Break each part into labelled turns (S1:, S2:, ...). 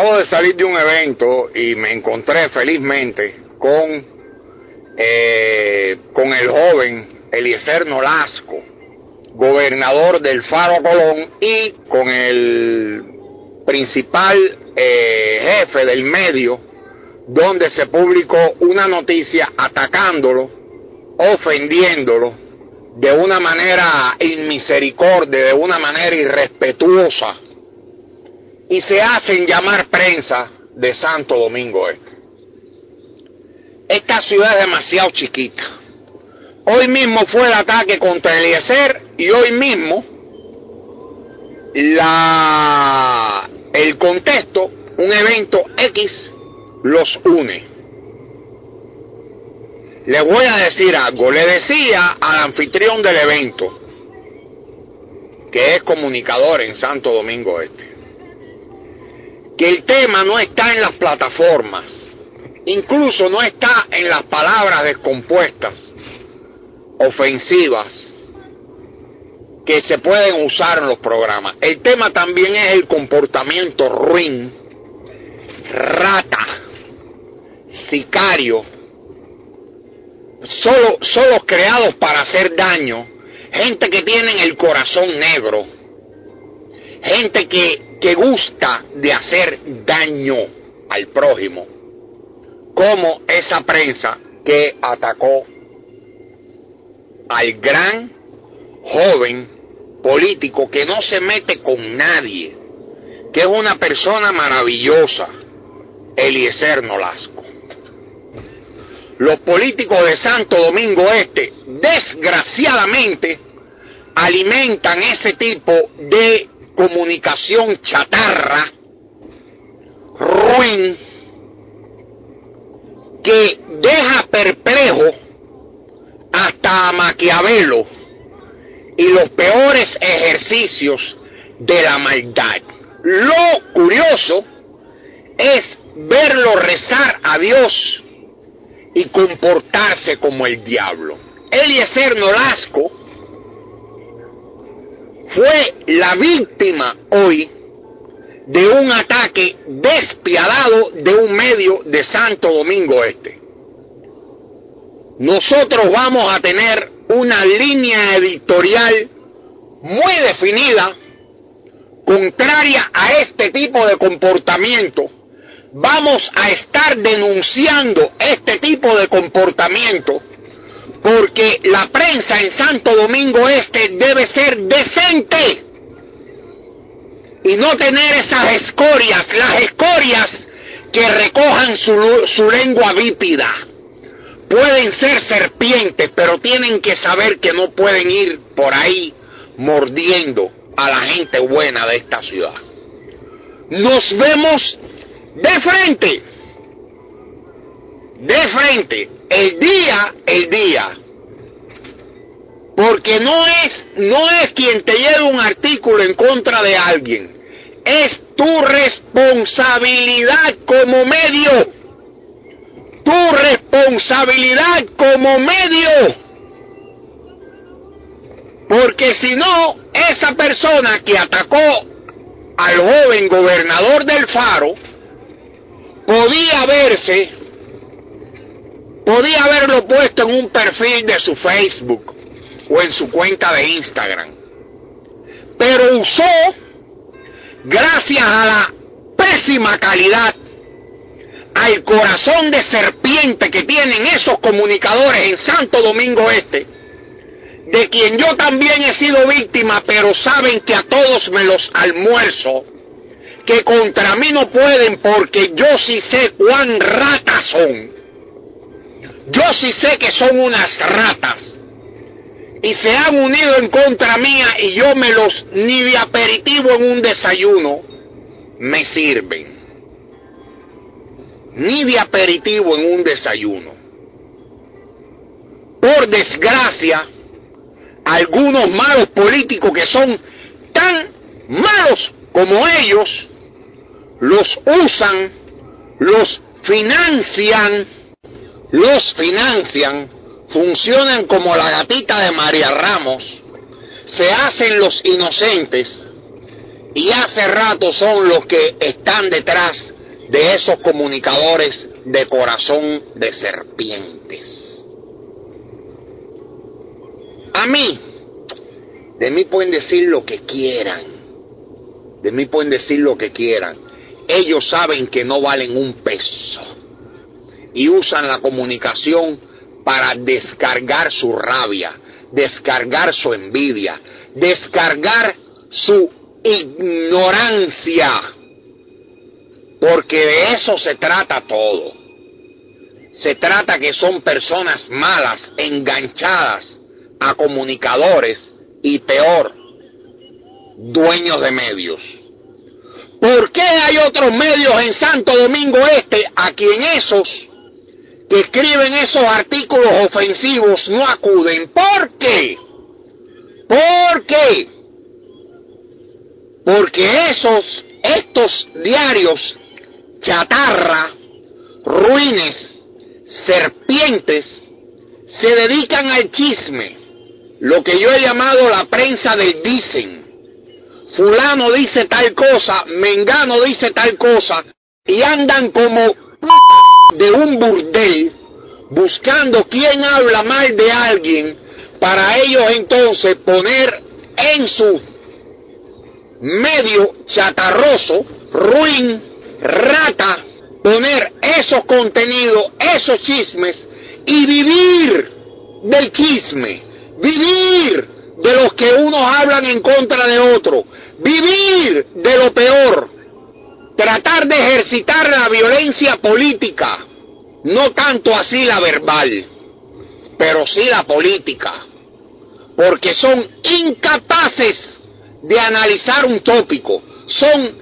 S1: acabo de salir de un evento y me encontré felizmente con, eh, con el joven Eliezer Nolasco, gobernador del Faro Colón, y con el principal eh, jefe del medio, donde se publicó una noticia atacándolo, ofendiéndolo, de una manera inmisericordia, de una manera irrespetuosa, y se hacen llamar prensa de Santo Domingo Este. Esta ciudad es demasiado chiquita. Hoy mismo fue el ataque contra Eliezer y hoy mismo la, el contexto, un evento X, los une. Le voy a decir algo. Le decía al anfitrión del evento, que es comunicador en Santo Domingo Este, que el tema no está en las plataformas, incluso no está en las palabras descompuestas, ofensivas, que se pueden usar en los programas. El tema también es el comportamiento ruin, rata, sicario, solo, solo creados para hacer daño, gente que tienen el corazón negro, gente que, que gusta de hacer daño al prójimo, como esa prensa que atacó al gran joven político que no se mete con nadie, que es una persona maravillosa, Eliezer Nolasco. Los políticos de Santo Domingo Este, desgraciadamente, alimentan ese tipo de comunicación chatarra, ruin, que deja perplejo hasta a Maquiavelo y los peores ejercicios de la maldad. Lo curioso es verlo rezar a Dios y comportarse como el diablo. Eliezer Nolasco fue la víctima hoy de un ataque despiadado de un medio de Santo Domingo Este. Nosotros vamos a tener una línea editorial muy definida, contraria a este tipo de comportamiento. Vamos a estar denunciando este tipo de comportamiento porque la prensa en Santo Domingo Este debe ser decente y no tener esas escorias, las escorias que recojan su, su lengua bípida. Pueden ser serpientes, pero tienen que saber que no pueden ir por ahí mordiendo a la gente buena de esta ciudad. Nos vemos de frente, de frente, el día, el día. Porque no es, no es quien te lleve un artículo en contra de alguien, es tu responsabilidad como medio, tu responsabilidad como medio. Porque si no, esa persona que atacó al joven gobernador del Faro, podía verse, podía haberlo puesto en un perfil de su Facebook o en su cuenta de Instagram. Pero usó, gracias a la pésima calidad, al corazón de serpiente que tienen esos comunicadores en Santo Domingo Este, de quien yo también he sido víctima, pero saben que a todos me los almuerzo, que contra mí no pueden porque yo sí sé cuán ratas son. Yo sí sé que son unas ratas. Y se han unido en contra mía y yo me los ni de aperitivo en un desayuno me sirven. Ni de aperitivo en un desayuno. Por desgracia, algunos malos políticos que son tan malos como ellos, los usan, los financian, los financian, funcionan como la gatita de María Ramos, se hacen los inocentes y hace rato son los que están detrás de esos comunicadores de corazón de serpientes. A mí, de mí pueden decir lo que quieran, de mí pueden decir lo que quieran. Ellos saben que no valen un peso y usan la comunicación para descargar su rabia, descargar su envidia, descargar su ignorancia, porque de eso se trata todo. Se trata que son personas malas, enganchadas a comunicadores y peor, dueños de medios. ¿Por qué hay otros medios en Santo Domingo Este a quien esos que escriben esos artículos ofensivos no acuden? ¿Por qué? ¿Por qué? Porque esos, estos diarios, chatarra, ruines, serpientes, se dedican al chisme, lo que yo he llamado la prensa del dicen. Fulano dice tal cosa, Mengano dice tal cosa, y andan como de un burdel buscando quién habla mal de alguien para ellos entonces poner en su medio chatarroso, ruin, rata, poner esos contenidos, esos chismes y vivir del chisme, vivir de los que unos hablan en contra de otros, vivir de lo peor, tratar de ejercitar la violencia política, no tanto así la verbal, pero sí la política, porque son incapaces de analizar un tópico, son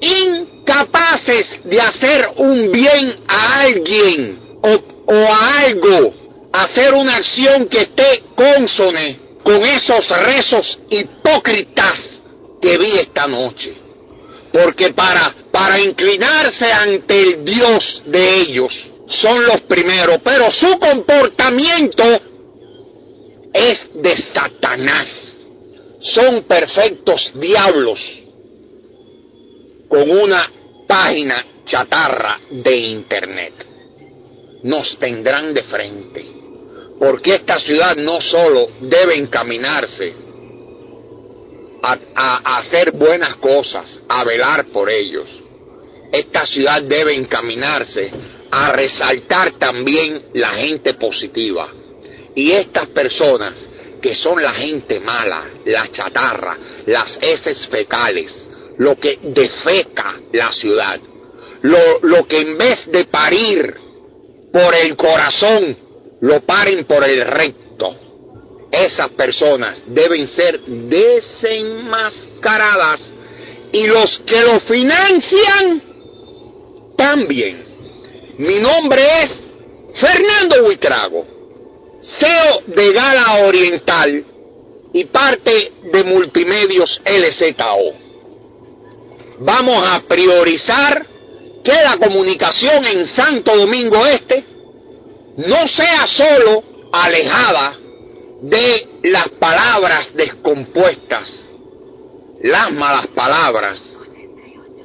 S1: incapaces de hacer un bien a alguien o, a algo, hacer una acción que esté consone con esos rezos hipócritas que vi esta noche. Porque para, para inclinarse ante el Dios de ellos son los primeros, pero su comportamiento es de Satanás. Son perfectos diablos con una página chatarra de internet. Nos tendrán de frente porque esta ciudad no solo debe encaminarse a, hacer buenas cosas, a velar por ellos. Esta ciudad debe encaminarse a resaltar también la gente positiva. Y estas personas que son la gente mala, la chatarra, las heces fecales, lo que defeca la ciudad, lo, lo que en vez de parir por el corazón, lo paren por el recto. Esas personas deben ser desenmascaradas y los que lo financian también. Mi nombre es Fernando Huitrago, CEO de Gala Oriental y parte de Multimedios LZO. Vamos a priorizar que la comunicación en Santo Domingo Este no sea solo alejada de las palabras descompuestas, las malas palabras,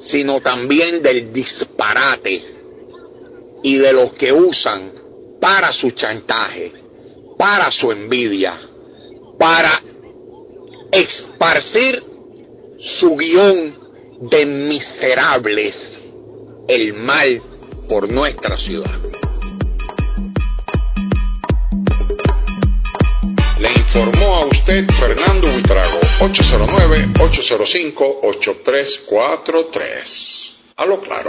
S1: sino también del disparate y de los que usan para su chantaje, para su envidia, para esparcir su guion de miserables, el mal por nuestra ciudad.
S2: Le informó a usted Fernando Buitrago, 809-805-8343. A lo claro.